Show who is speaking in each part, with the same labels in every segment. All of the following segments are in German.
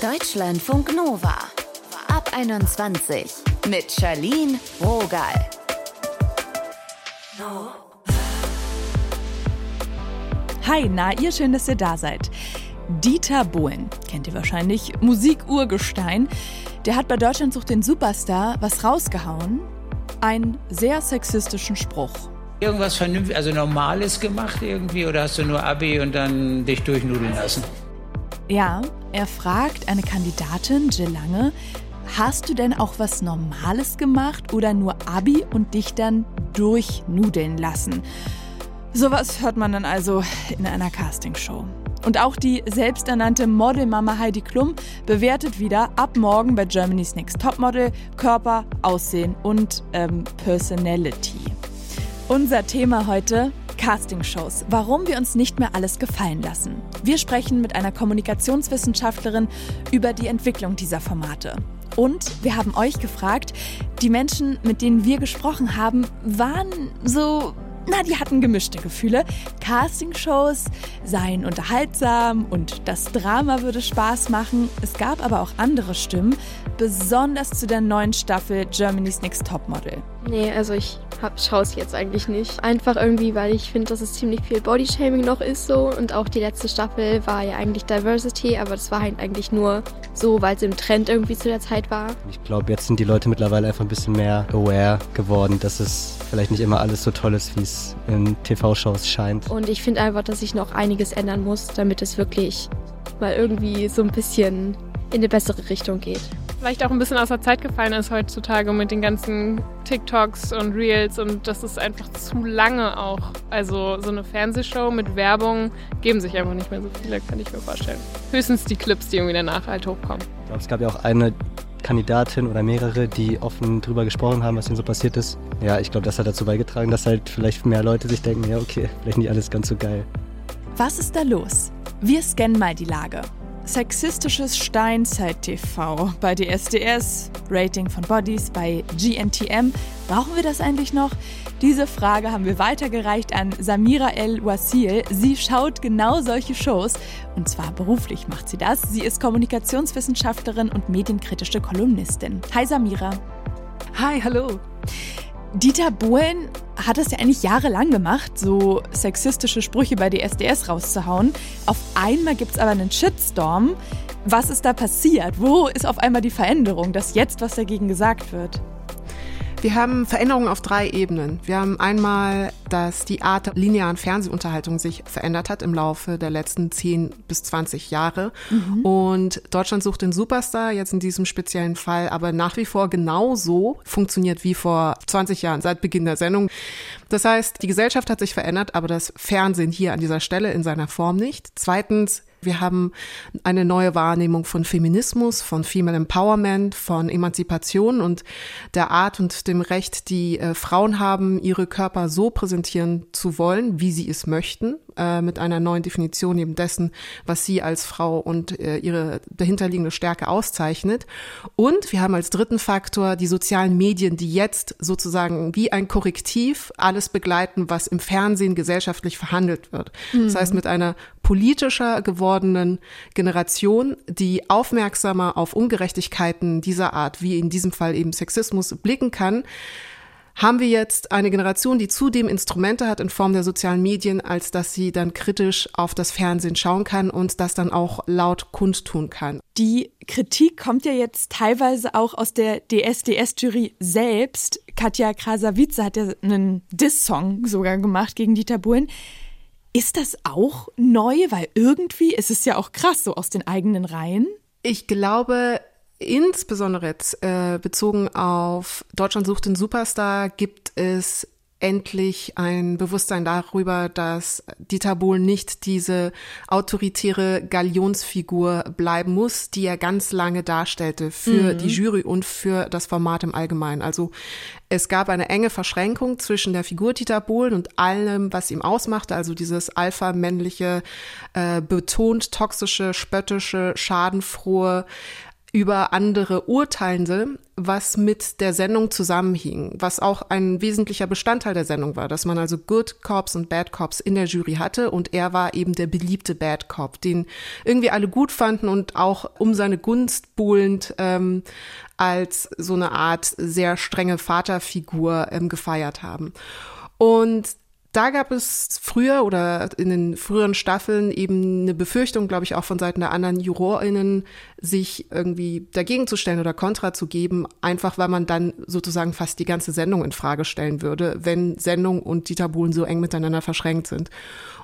Speaker 1: Deutschlandfunk Nova. Ab 21 mit Charlene Rogal.
Speaker 2: Hi, na, ihr schön, dass ihr da seid. Dieter Bohlen, kennt ihr wahrscheinlich, Musikurgestein, der hat bei Deutschland sucht den Superstar was rausgehauen. Einen sehr sexistischen Spruch.
Speaker 3: Irgendwas vernünftig, also Normales gemacht irgendwie oder hast du nur Abi und dann dich durchnudeln lassen?
Speaker 2: Ja, er fragt eine Kandidatin, Jill Lange, hast du denn auch was Normales gemacht oder nur Abi und dich dann durchnudeln lassen? Sowas hört man dann also in einer Castingshow. Und auch die selbsternannte Modelmama Heidi Klum bewertet wieder ab morgen bei Germany's Next Topmodel Körper, Aussehen und ähm, Personality. Unser Thema heute Castingshows. Warum wir uns nicht mehr alles gefallen lassen. Wir sprechen mit einer Kommunikationswissenschaftlerin über die Entwicklung dieser Formate. Und wir haben euch gefragt, die Menschen, mit denen wir gesprochen haben, waren so na, die hatten gemischte Gefühle. Castingshows seien unterhaltsam und das Drama würde Spaß machen. Es gab aber auch andere Stimmen, besonders zu der neuen Staffel Germany's Next Topmodel.
Speaker 4: Nee, also ich schaue es jetzt eigentlich nicht. Einfach irgendwie, weil ich finde, dass es ziemlich viel Bodyshaming noch ist so. Und auch die letzte Staffel war ja eigentlich Diversity, aber das war halt eigentlich nur so, weil es im Trend irgendwie zu der Zeit war.
Speaker 5: Ich glaube, jetzt sind die Leute mittlerweile einfach ein bisschen mehr aware geworden, dass es vielleicht nicht immer alles so toll ist, wie es in TV-Shows scheint.
Speaker 4: Und ich finde einfach, dass sich noch einiges ändern muss, damit es wirklich mal irgendwie so ein bisschen in eine bessere Richtung geht
Speaker 6: vielleicht auch ein bisschen aus der Zeit gefallen ist heutzutage mit den ganzen TikToks und Reels und das ist einfach zu lange auch. Also so eine Fernsehshow mit Werbung geben sich einfach nicht mehr so viele, kann ich mir vorstellen. Höchstens die Clips, die irgendwie danach halt hochkommen.
Speaker 5: Ich glaube, es gab ja auch eine Kandidatin oder mehrere, die offen drüber gesprochen haben, was ihnen so passiert ist. Ja, ich glaube, das hat dazu beigetragen, dass halt vielleicht mehr Leute sich denken, ja, okay, vielleicht nicht alles ganz so geil.
Speaker 2: Was ist da los? Wir scannen mal die Lage. Sexistisches Steinzeit-TV bei DSDS, Rating von Bodies bei GNTM. Brauchen wir das eigentlich noch? Diese Frage haben wir weitergereicht an Samira El Wasil. Sie schaut genau solche Shows und zwar beruflich macht sie das. Sie ist Kommunikationswissenschaftlerin und medienkritische Kolumnistin. Hi Samira.
Speaker 7: Hi, hallo.
Speaker 2: Dieter Bohlen hat es ja eigentlich jahrelang gemacht, so sexistische Sprüche bei DSDS rauszuhauen. Auf einmal gibt es aber einen Shitstorm. Was ist da passiert? Wo ist auf einmal die Veränderung, dass jetzt was dagegen gesagt wird?
Speaker 7: Wir haben Veränderungen auf drei Ebenen. Wir haben einmal, dass die Art der linearen Fernsehunterhaltung sich verändert hat im Laufe der letzten 10 bis 20 Jahre. Mhm. Und Deutschland sucht den Superstar, jetzt in diesem speziellen Fall, aber nach wie vor genauso funktioniert wie vor 20 Jahren, seit Beginn der Sendung. Das heißt, die Gesellschaft hat sich verändert, aber das Fernsehen hier an dieser Stelle in seiner Form nicht. Zweitens, wir haben eine neue Wahrnehmung von Feminismus, von Female Empowerment, von Emanzipation und der Art und dem Recht, die äh, Frauen haben, ihre Körper so präsentieren zu wollen, wie sie es möchten, äh, mit einer neuen Definition eben dessen, was sie als Frau und äh, ihre dahinterliegende Stärke auszeichnet. Und wir haben als dritten Faktor die sozialen Medien, die jetzt sozusagen wie ein Korrektiv alles begleiten, was im Fernsehen gesellschaftlich verhandelt wird. Mhm. Das heißt, mit einer politischer gewordenen Generation, die aufmerksamer auf Ungerechtigkeiten dieser Art, wie in diesem Fall eben Sexismus, blicken kann, haben wir jetzt eine Generation, die zudem Instrumente hat in Form der sozialen Medien, als dass sie dann kritisch auf das Fernsehen schauen kann und das dann auch laut kundtun kann.
Speaker 2: Die Kritik kommt ja jetzt teilweise auch aus der DSDS-Jury selbst. Katja Krasavice hat ja einen Diss-Song sogar gemacht gegen Dieter Bohlen. Ist das auch neu? Weil irgendwie ist es ja auch krass, so aus den eigenen Reihen.
Speaker 7: Ich glaube, insbesondere jetzt äh, bezogen auf Deutschland sucht den Superstar gibt es endlich ein Bewusstsein darüber, dass Dieter Bohlen nicht diese autoritäre Galionsfigur bleiben muss, die er ganz lange darstellte für mhm. die Jury und für das Format im Allgemeinen. Also es gab eine enge Verschränkung zwischen der Figur Dieter Bohlen und allem, was ihm ausmachte, also dieses alpha-männliche, äh, betont toxische, spöttische, schadenfrohe, über andere Urteilende, was mit der Sendung zusammenhing, was auch ein wesentlicher Bestandteil der Sendung war, dass man also Good Cops und Bad Cops in der Jury hatte und er war eben der beliebte Bad Cop, den irgendwie alle gut fanden und auch um seine Gunst buhlend ähm, als so eine Art sehr strenge Vaterfigur ähm, gefeiert haben. Und da gab es früher oder in den früheren Staffeln eben eine Befürchtung, glaube ich, auch von Seiten der anderen JurorInnen, sich irgendwie dagegen zu stellen oder Kontra zu geben, einfach weil man dann sozusagen fast die ganze Sendung in Frage stellen würde, wenn Sendung und Dieter Bohlen so eng miteinander verschränkt sind.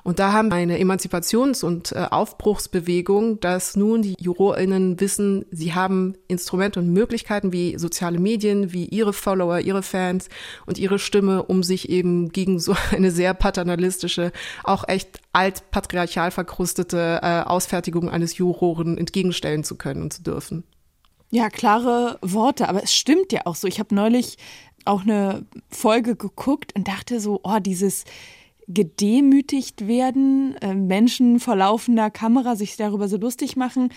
Speaker 7: Und da haben eine Emanzipations- und äh, Aufbruchsbewegung, dass nun die JurorInnen wissen, sie haben Instrumente und Möglichkeiten wie soziale Medien, wie ihre Follower, ihre Fans und ihre Stimme, um sich eben gegen so eine sehr paternalistische, auch echt altpatriarchal verkrustete äh, Ausfertigung eines Juroren entgegenstellen zu können und zu dürfen.
Speaker 2: Ja, klare Worte, aber es stimmt ja auch so. Ich habe neulich auch eine Folge geguckt und dachte so, oh, dieses gedemütigt werden, äh, Menschen vor laufender Kamera sich darüber so lustig machen.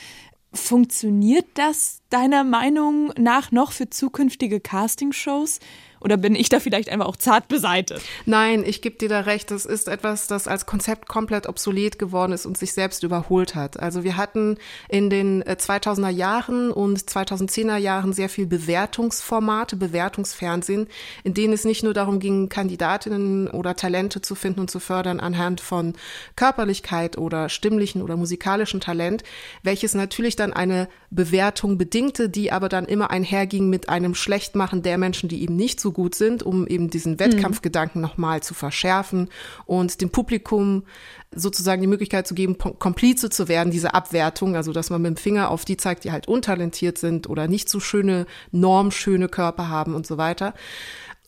Speaker 2: Funktioniert das deiner Meinung nach noch für zukünftige Castingshows? Oder bin ich da vielleicht einfach auch zart beseitet?
Speaker 7: Nein, ich gebe dir da recht. Das ist etwas, das als Konzept komplett obsolet geworden ist und sich selbst überholt hat. Also wir hatten in den 2000er äh, Jahren und 2010er Jahren sehr viel Bewertungsformate, Bewertungsfernsehen, in denen es nicht nur darum ging, Kandidatinnen oder Talente zu finden und zu fördern anhand von Körperlichkeit oder stimmlichen oder musikalischen Talent, welches natürlich dann eine Bewertung bedingte, die aber dann immer einherging mit einem Schlechtmachen der Menschen, die eben nicht so gut sind, um eben diesen Wettkampfgedanken mhm. nochmal zu verschärfen und dem Publikum sozusagen die Möglichkeit zu geben, Komplize zu werden, diese Abwertung, also dass man mit dem Finger auf die zeigt, die halt untalentiert sind oder nicht so schöne, normschöne Körper haben und so weiter.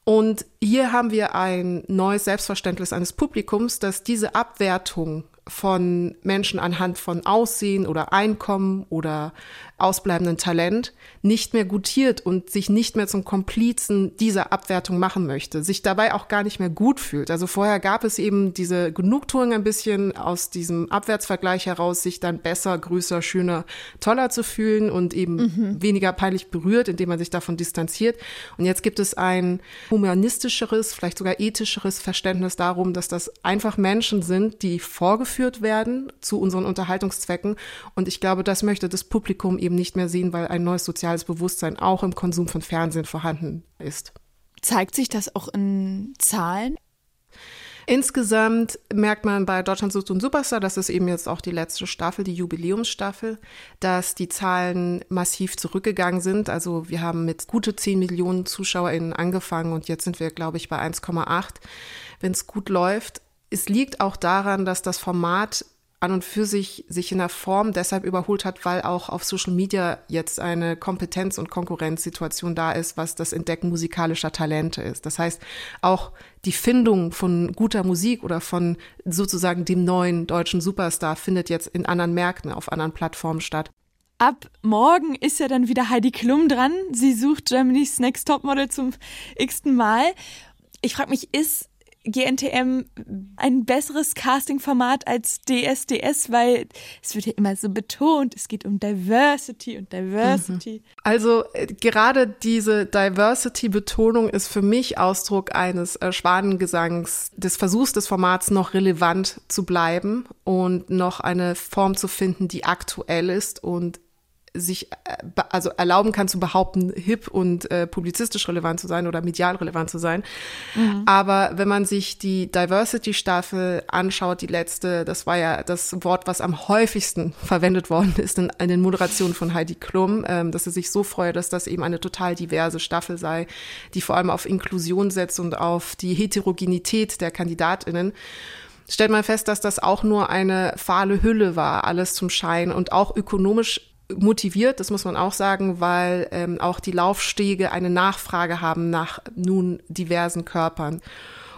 Speaker 7: Und hier haben wir ein neues Selbstverständnis eines Publikums, dass diese Abwertung von Menschen anhand von Aussehen oder Einkommen oder ausbleibenden Talent nicht mehr gutiert und sich nicht mehr zum Komplizen dieser Abwertung machen möchte, sich dabei auch gar nicht mehr gut fühlt. Also vorher gab es eben diese Genugtuung ein bisschen aus diesem Abwärtsvergleich heraus, sich dann besser, größer, schöner, toller zu fühlen und eben mhm. weniger peinlich berührt, indem man sich davon distanziert. Und jetzt gibt es ein humanistischeres, vielleicht sogar ethischeres Verständnis darum, dass das einfach Menschen sind, die vorgeführt werden zu unseren Unterhaltungszwecken. Und ich glaube, das möchte das Publikum eben eben nicht mehr sehen, weil ein neues soziales Bewusstsein auch im Konsum von Fernsehen vorhanden ist.
Speaker 2: Zeigt sich das auch in Zahlen?
Speaker 7: Insgesamt merkt man bei Deutschland sucht einen Superstar, das ist eben jetzt auch die letzte Staffel, die Jubiläumsstaffel, dass die Zahlen massiv zurückgegangen sind. Also wir haben mit gute 10 Millionen ZuschauerInnen angefangen und jetzt sind wir, glaube ich, bei 1,8, wenn es gut läuft. Es liegt auch daran, dass das Format an und für sich sich in der Form deshalb überholt hat, weil auch auf Social Media jetzt eine Kompetenz- und Konkurrenzsituation da ist, was das Entdecken musikalischer Talente ist. Das heißt, auch die Findung von guter Musik oder von sozusagen dem neuen deutschen Superstar findet jetzt in anderen Märkten, auf anderen Plattformen statt.
Speaker 2: Ab morgen ist ja dann wieder Heidi Klum dran. Sie sucht Germany's Next Topmodel zum x-ten Mal. Ich frage mich, ist GNTM ein besseres Casting-Format als DSDS, weil es wird ja immer so betont, es geht um Diversity und Diversity. Mhm.
Speaker 7: Also äh, gerade diese Diversity-Betonung ist für mich Ausdruck eines äh, Schwanengesangs, des Versuchs des Formats noch relevant zu bleiben und noch eine Form zu finden, die aktuell ist und sich äh, also erlauben kann zu behaupten, hip und äh, publizistisch relevant zu sein oder medial relevant zu sein. Mhm. Aber wenn man sich die Diversity-Staffel anschaut, die letzte, das war ja das Wort, was am häufigsten verwendet worden ist in, in den Moderationen von Heidi Klum, ähm, dass sie sich so freue, dass das eben eine total diverse Staffel sei, die vor allem auf Inklusion setzt und auf die Heterogenität der KandidatInnen stellt man fest, dass das auch nur eine fahle Hülle war, alles zum Schein und auch ökonomisch motiviert, das muss man auch sagen, weil ähm, auch die Laufstege eine Nachfrage haben nach nun diversen Körpern.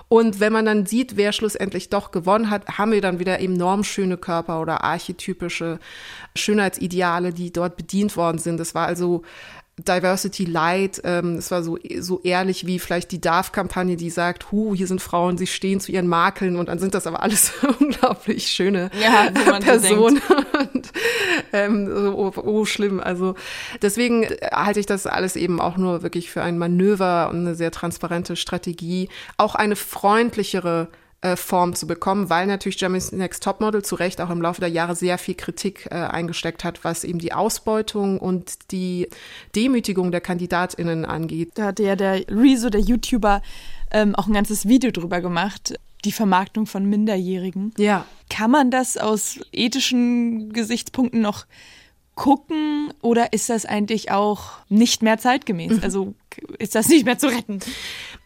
Speaker 7: Und wenn man dann sieht, wer schlussendlich doch gewonnen hat, haben wir dann wieder eben normschöne Körper oder archetypische Schönheitsideale, die dort bedient worden sind. Das war also Diversity Light. Ähm, es war so, so ehrlich wie vielleicht die DARF-Kampagne, die sagt, hu, hier sind Frauen, sie stehen zu ihren Makeln und dann sind das aber alles unglaublich schöne
Speaker 2: ja,
Speaker 7: Personen. und, ähm, oh, oh, schlimm. Also deswegen halte ich das alles eben auch nur wirklich für ein Manöver und eine sehr transparente Strategie. Auch eine freundlichere äh, Form zu bekommen, weil natürlich Germany's Next Topmodel zu Recht auch im Laufe der Jahre sehr viel Kritik äh, eingesteckt hat, was eben die Ausbeutung und die Demütigung der KandidatInnen angeht.
Speaker 2: Da hat ja der Rezo, der YouTuber, ähm, auch ein ganzes Video drüber gemacht. Die Vermarktung von Minderjährigen.
Speaker 7: Ja.
Speaker 2: Kann man das aus ethischen Gesichtspunkten noch gucken oder ist das eigentlich auch nicht mehr zeitgemäß? Mhm. Also ist das nicht mehr zu retten?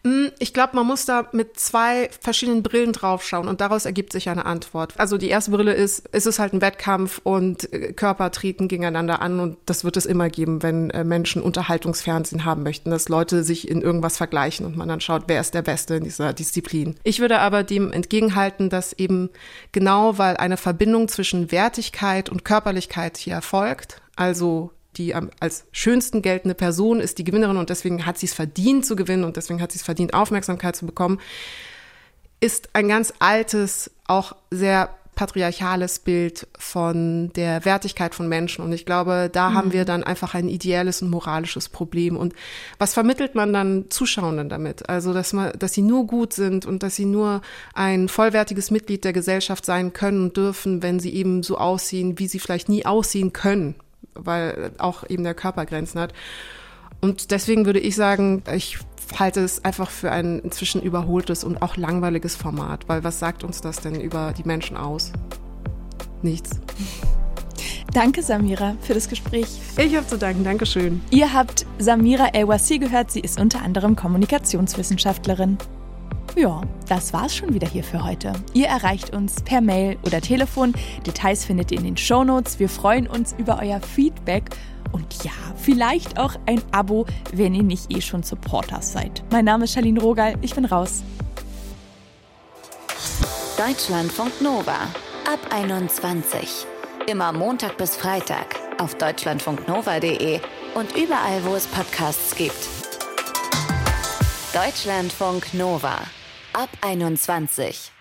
Speaker 7: Mm, ich glaube, man muss da mit zwei verschiedenen Brillen draufschauen und daraus ergibt sich eine Antwort. Also die erste Brille ist, ist es halt ein Wettkampf und äh, Körper treten gegeneinander an und das wird es immer geben, wenn äh, Menschen Unterhaltungsfernsehen haben möchten, dass Leute sich in irgendwas vergleichen und man dann schaut, wer ist der Beste in dieser Disziplin. Ich würde aber dem entgegenhalten, dass eben genau weil eine Verbindung zwischen Wertigkeit und Körperlichkeit hier erfolgt, also die als schönsten geltende Person ist die Gewinnerin und deswegen hat sie es verdient zu gewinnen und deswegen hat sie es verdient, Aufmerksamkeit zu bekommen, ist ein ganz altes, auch sehr patriarchales Bild von der Wertigkeit von Menschen. Und ich glaube, da mhm. haben wir dann einfach ein ideelles und moralisches Problem. Und was vermittelt man dann Zuschauenden damit? Also, dass man, dass sie nur gut sind und dass sie nur ein vollwertiges Mitglied der Gesellschaft sein können und dürfen, wenn sie eben so aussehen, wie sie vielleicht nie aussehen können weil auch eben der Körper Grenzen hat. Und deswegen würde ich sagen, ich halte es einfach für ein inzwischen überholtes und auch langweiliges Format, weil was sagt uns das denn über die Menschen aus? Nichts.
Speaker 2: Danke, Samira, für das Gespräch.
Speaker 7: Ich habe zu danken. Dankeschön.
Speaker 2: Ihr habt Samira El-Wassi gehört. Sie ist unter anderem Kommunikationswissenschaftlerin. Ja, das war's schon wieder hier für heute. Ihr erreicht uns per Mail oder Telefon. Details findet ihr in den Shownotes. Wir freuen uns über euer Feedback und ja, vielleicht auch ein Abo, wenn ihr nicht eh schon Supporters seid. Mein Name ist Charlene Rogal, ich bin raus.
Speaker 1: Deutschlandfunk Nova ab 21. Immer Montag bis Freitag auf deutschlandfunknova.de und überall, wo es Podcasts gibt. Deutschlandfunk Nova ab 21.